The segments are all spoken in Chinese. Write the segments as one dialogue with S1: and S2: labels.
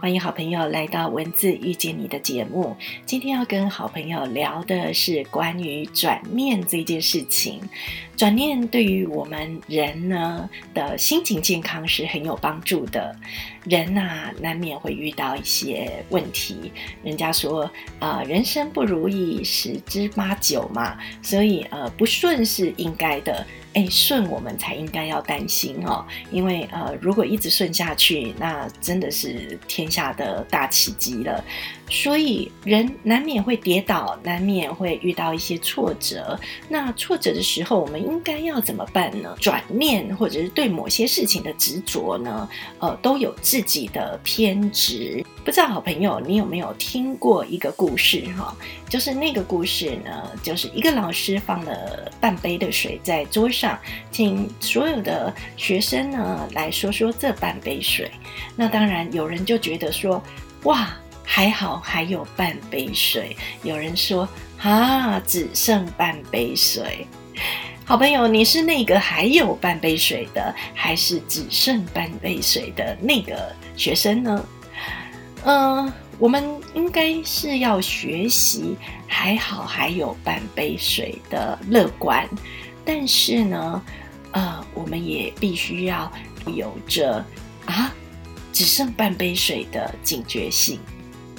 S1: 欢迎好朋友来到文字遇见你的节目。今天要跟好朋友聊的是关于转念这件事情。转念对于我们人呢的心情健康是很有帮助的。人呐，难免会遇到一些问题。人家说，呃，人生不如意十之八九嘛，所以呃，不顺是应该的。哎，顺我们才应该要担心哦，因为呃，如果一直顺下去，那真的是天下的大奇迹了。所以人难免会跌倒，难免会遇到一些挫折。那挫折的时候，我们应该要怎么办呢？转念，或者是对某些事情的执着呢？呃，都有自己的偏执。不知道好朋友，你有没有听过一个故事？哈，就是那个故事呢，就是一个老师放了半杯的水在桌上，请所有的学生呢来说说这半杯水。那当然有人就觉得说，哇。还好还有半杯水，有人说啊，只剩半杯水。好朋友，你是那个还有半杯水的，还是只剩半杯水的那个学生呢？嗯，我们应该是要学习还好还有半杯水的乐观，但是呢，呃，我们也必须要有着啊，只剩半杯水的警觉性。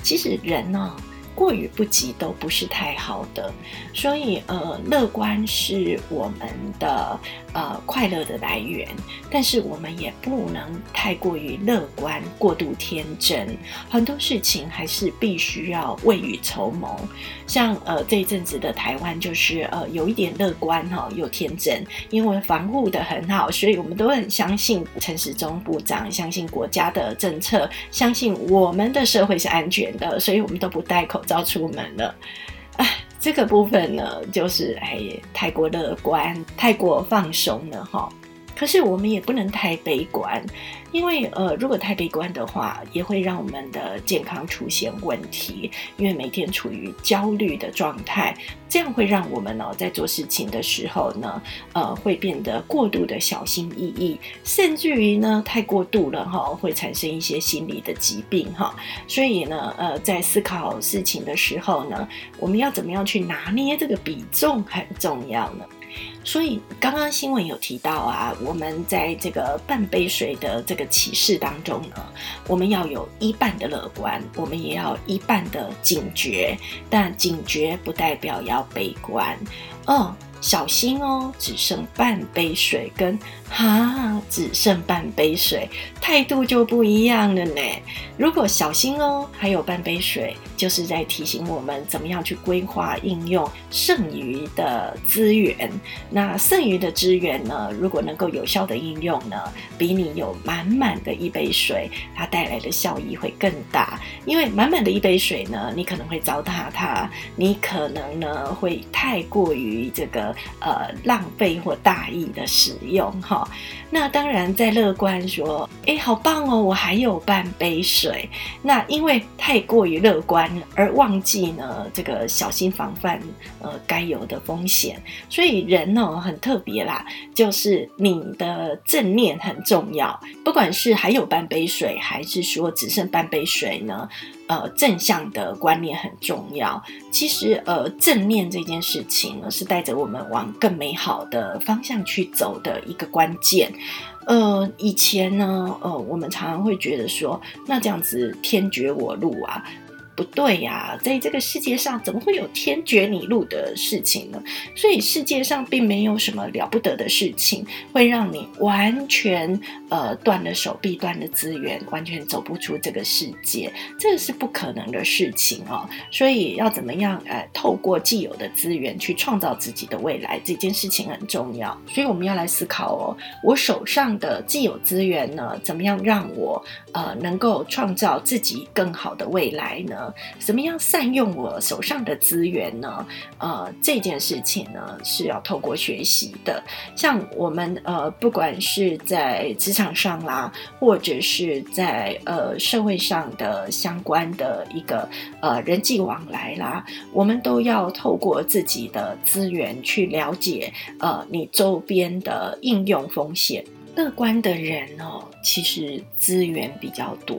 S1: 其实人呢。过于不及都不是太好的，所以呃，乐观是我们的呃快乐的来源，但是我们也不能太过于乐观、过度天真。很多事情还是必须要未雨绸缪。像呃这一阵子的台湾，就是呃有一点乐观哈，又天真，因为防护的很好，所以我们都很相信陈时中部长，相信国家的政策，相信我们的社会是安全的，所以我们都不戴口。罩出门了，哎，这个部分呢，就是哎，太过乐观，太过放松了哈。可是我们也不能太悲观。因为呃，如果太悲观的话，也会让我们的健康出现问题。因为每天处于焦虑的状态，这样会让我们呢在做事情的时候呢，呃，会变得过度的小心翼翼，甚至于呢太过度了哈，会产生一些心理的疾病哈。所以呢，呃，在思考事情的时候呢，我们要怎么样去拿捏这个比重很重要呢？所以刚刚新闻有提到啊，我们在这个半杯水的这个启示当中呢，我们要有一半的乐观，我们也要一半的警觉，但警觉不代表要悲观，嗯。小心哦，只剩半杯水，跟哈只剩半杯水，态度就不一样了呢。如果小心哦，还有半杯水，就是在提醒我们怎么样去规划应用剩余的资源。那剩余的资源呢，如果能够有效的应用呢，比你有满满的一杯水，它带来的效益会更大。因为满满的一杯水呢，你可能会糟蹋它，你可能呢会太过于这个。呃，浪费或大意的使用哈，那当然在乐观说，哎，好棒哦，我还有半杯水。那因为太过于乐观而忘记呢这个小心防范呃该有的风险，所以人呢很特别啦，就是你的正念很重要，不管是还有半杯水，还是说只剩半杯水呢。呃，正向的观念很重要。其实，呃，正念这件事情呢，是带着我们往更美好的方向去走的一个关键。呃，以前呢，呃，我们常常会觉得说，那这样子天绝我路啊。不对呀，在这个世界上怎么会有天绝你路的事情呢？所以世界上并没有什么了不得的事情会让你完全呃断了手臂、断了资源，完全走不出这个世界，这是不可能的事情哦。所以要怎么样呃透过既有的资源去创造自己的未来，这件事情很重要。所以我们要来思考哦，我手上的既有资源呢，怎么样让我呃能够创造自己更好的未来呢？怎么样善用我手上的资源呢？呃，这件事情呢是要透过学习的。像我们呃，不管是在职场上啦，或者是在呃社会上的相关的一个呃人际往来啦，我们都要透过自己的资源去了解呃你周边的应用风险。乐观的人哦，其实资源比较多。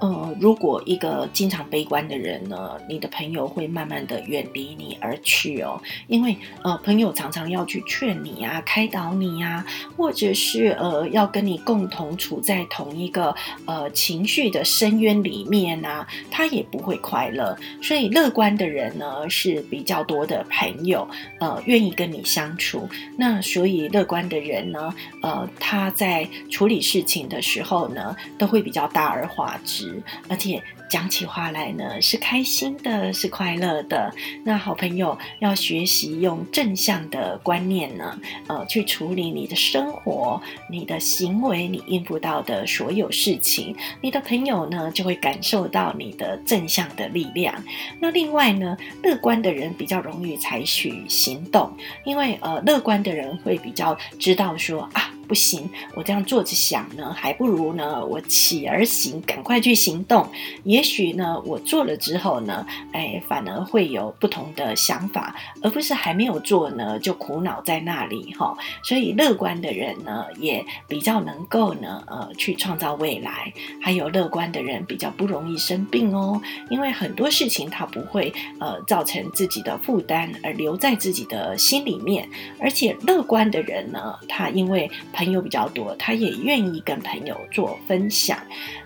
S1: 呃，如果一个经常悲观的人呢，你的朋友会慢慢的远离你而去哦，因为呃，朋友常常要去劝你啊，开导你呀，或者是呃，要跟你共同处在同一个呃情绪的深渊里面啊，他也不会快乐。所以乐观的人呢，是比较多的朋友，呃，愿意跟你相处。那所以乐观的人呢，呃，他在处理事情的时候呢，都会比较大而化之，而且。讲起话来呢，是开心的，是快乐的。那好朋友要学习用正向的观念呢，呃，去处理你的生活、你的行为、你应付到的所有事情。你的朋友呢，就会感受到你的正向的力量。那另外呢，乐观的人比较容易采取行动，因为呃，乐观的人会比较知道说啊。不行，我这样坐着想呢，还不如呢，我起而行，赶快去行动。也许呢，我做了之后呢，哎，反而会有不同的想法，而不是还没有做呢就苦恼在那里哈。所以乐观的人呢，也比较能够呢，呃，去创造未来。还有乐观的人比较不容易生病哦，因为很多事情他不会呃造成自己的负担而留在自己的心里面。而且乐观的人呢，他因为朋友比较多，他也愿意跟朋友做分享。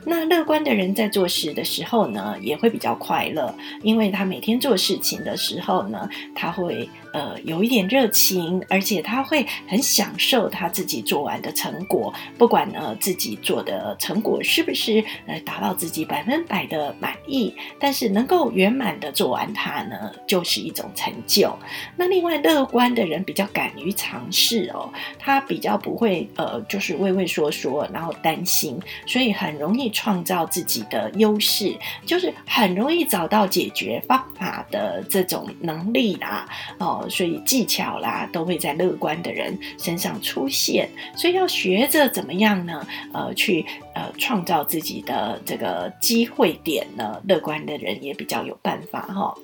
S1: 那乐观的人在做事的时候呢，也会比较快乐，因为他每天做事情的时候呢，他会。呃，有一点热情，而且他会很享受他自己做完的成果，不管呢自己做的成果是不是呃达到自己百分百的满意，但是能够圆满的做完它呢，就是一种成就。那另外乐观的人比较敢于尝试哦，他比较不会呃就是畏畏缩缩，然后担心，所以很容易创造自己的优势，就是很容易找到解决方法的这种能力啦，哦。所以技巧啦，都会在乐观的人身上出现。所以要学着怎么样呢？呃，去呃创造自己的这个机会点呢？乐观的人也比较有办法哈。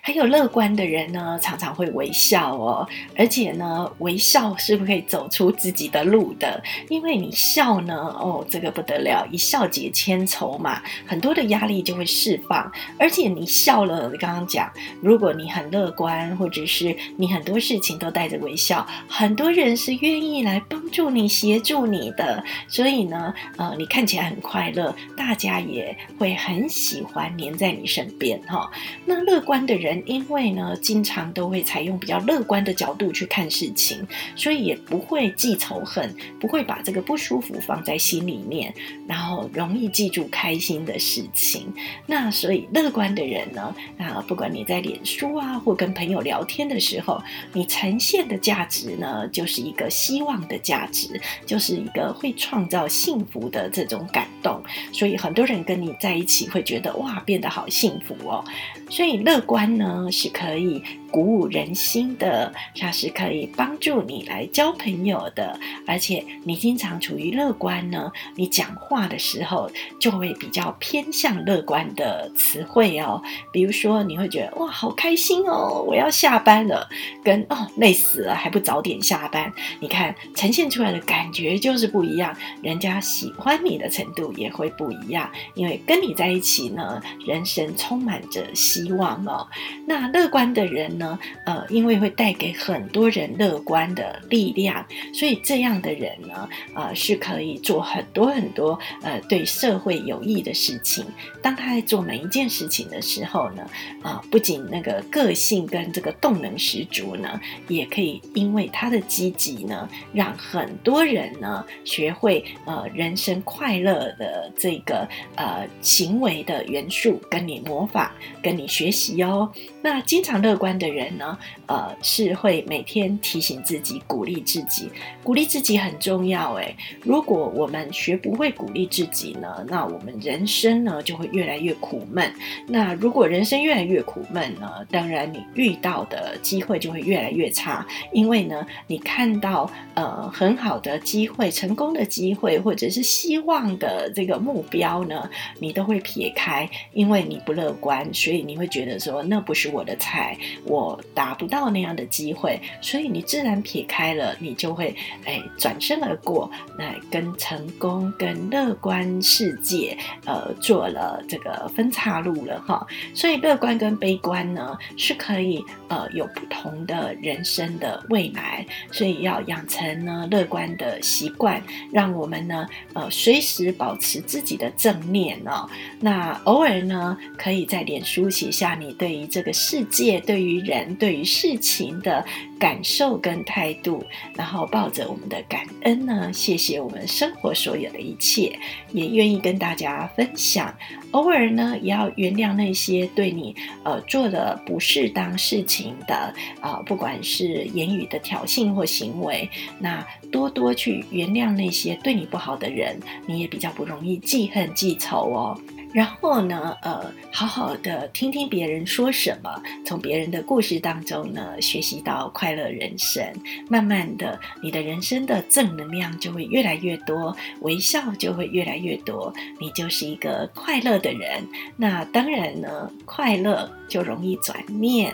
S1: 还有乐观的人呢，常常会微笑哦，而且呢，微笑是不可以走出自己的路的，因为你笑呢，哦，这个不得了，一笑解千愁嘛，很多的压力就会释放，而且你笑了，刚刚讲，如果你很乐观，或者是你很多事情都带着微笑，很多人是愿意来帮助你、协助你的，所以呢，呃，你看起来很快乐，大家也会很喜欢黏在你身边哈。那乐观。的人，因为呢，经常都会采用比较乐观的角度去看事情，所以也不会记仇恨，不会把这个不舒服放在心里面，然后容易记住开心的事情。那所以乐观的人呢，啊，不管你在脸书啊，或跟朋友聊天的时候，你呈现的价值呢，就是一个希望的价值，就是一个会创造幸福的这种感动。所以很多人跟你在一起会觉得哇，变得好幸福哦。所以乐观。呢是可以。鼓舞人心的，它是可以帮助你来交朋友的，而且你经常处于乐观呢，你讲话的时候就会比较偏向乐观的词汇哦。比如说，你会觉得哇，好开心哦，我要下班了，跟哦累死了还不早点下班，你看呈现出来的感觉就是不一样，人家喜欢你的程度也会不一样，因为跟你在一起呢，人生充满着希望哦。那乐观的人。呢，呃，因为会带给很多人乐观的力量，所以这样的人呢，呃，是可以做很多很多呃对社会有益的事情。当他在做每一件事情的时候呢，啊，不仅那个个性跟这个动能十足呢，也可以因为他的积极呢，让很多人呢学会呃人生快乐的这个呃行为的元素，跟你模仿，跟你学习哦。那经常乐观的。人呢，呃，是会每天提醒自己、鼓励自己，鼓励自己很重要。诶，如果我们学不会鼓励自己呢，那我们人生呢就会越来越苦闷。那如果人生越来越苦闷呢，当然你遇到的机会就会越来越差，因为呢，你看到呃很好的机会、成功的机会，或者是希望的这个目标呢，你都会撇开，因为你不乐观，所以你会觉得说那不是我的菜，我。我达不到那样的机会，所以你自然撇开了，你就会哎转身而过，来跟成功、跟乐观世界呃做了这个分岔路了哈。所以乐观跟悲观呢是可以呃有不同的人生的未来，所以要养成呢乐观的习惯，让我们呢呃随时保持自己的正念哦。那偶尔呢可以在脸书写下你对于这个世界、对于、人对于事情的感受跟态度，然后抱着我们的感恩呢，谢谢我们生活所有的一切，也愿意跟大家分享。偶尔呢，也要原谅那些对你呃做的不适当事情的啊，不管是言语的挑衅或行为，那多多去原谅那些对你不好的人，你也比较不容易记恨记仇哦。然后呢，呃，好好的听听别人说什么，从别人的故事当中呢，学习到快乐人生。慢慢的，你的人生的正能量就会越来越多，微笑就会越来越多，你就是一个快乐的人。那当然呢，快乐就容易转念，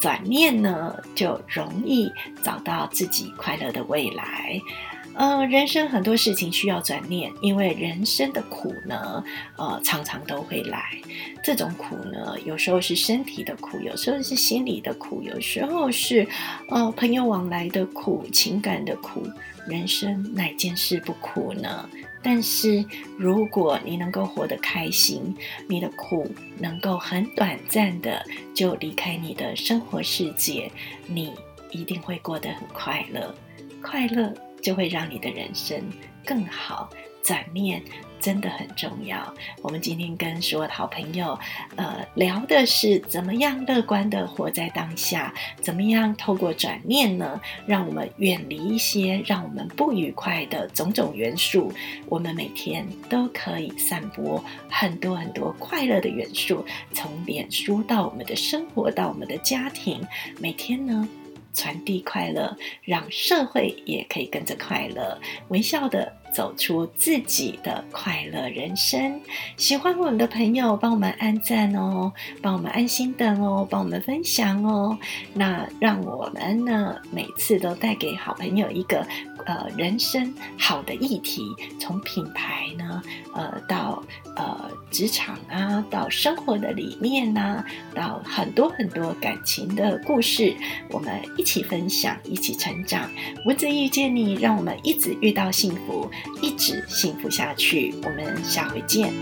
S1: 转念呢就容易找到自己快乐的未来。呃，人生很多事情需要转念，因为人生的苦呢，呃，常常都会来。这种苦呢，有时候是身体的苦，有时候是心理的苦，有时候是呃朋友往来的苦，情感的苦。人生哪件事不苦呢？但是如果你能够活得开心，你的苦能够很短暂的就离开你的生活世界，你一定会过得很快乐，快乐。就会让你的人生更好。转念真的很重要。我们今天跟所有的好朋友，呃，聊的是怎么样乐观的活在当下，怎么样透过转念呢，让我们远离一些让我们不愉快的种种元素。我们每天都可以散播很多很多快乐的元素，从脸书到我们的生活，到我们的家庭，每天呢。传递快乐，让社会也可以跟着快乐，微笑的走出自己的快乐人生。喜欢我们的朋友，帮我们按赞哦，帮我们安心等哦，帮我们分享哦。那让我们呢，每次都带给好朋友一个呃人生好的议题，从品牌呢，呃到呃职场啊，到生活的理念呐，到很多很多感情的故事，我们一。起分享，一起成长。文字遇见你，让我们一直遇到幸福，一直幸福下去。我们下回见。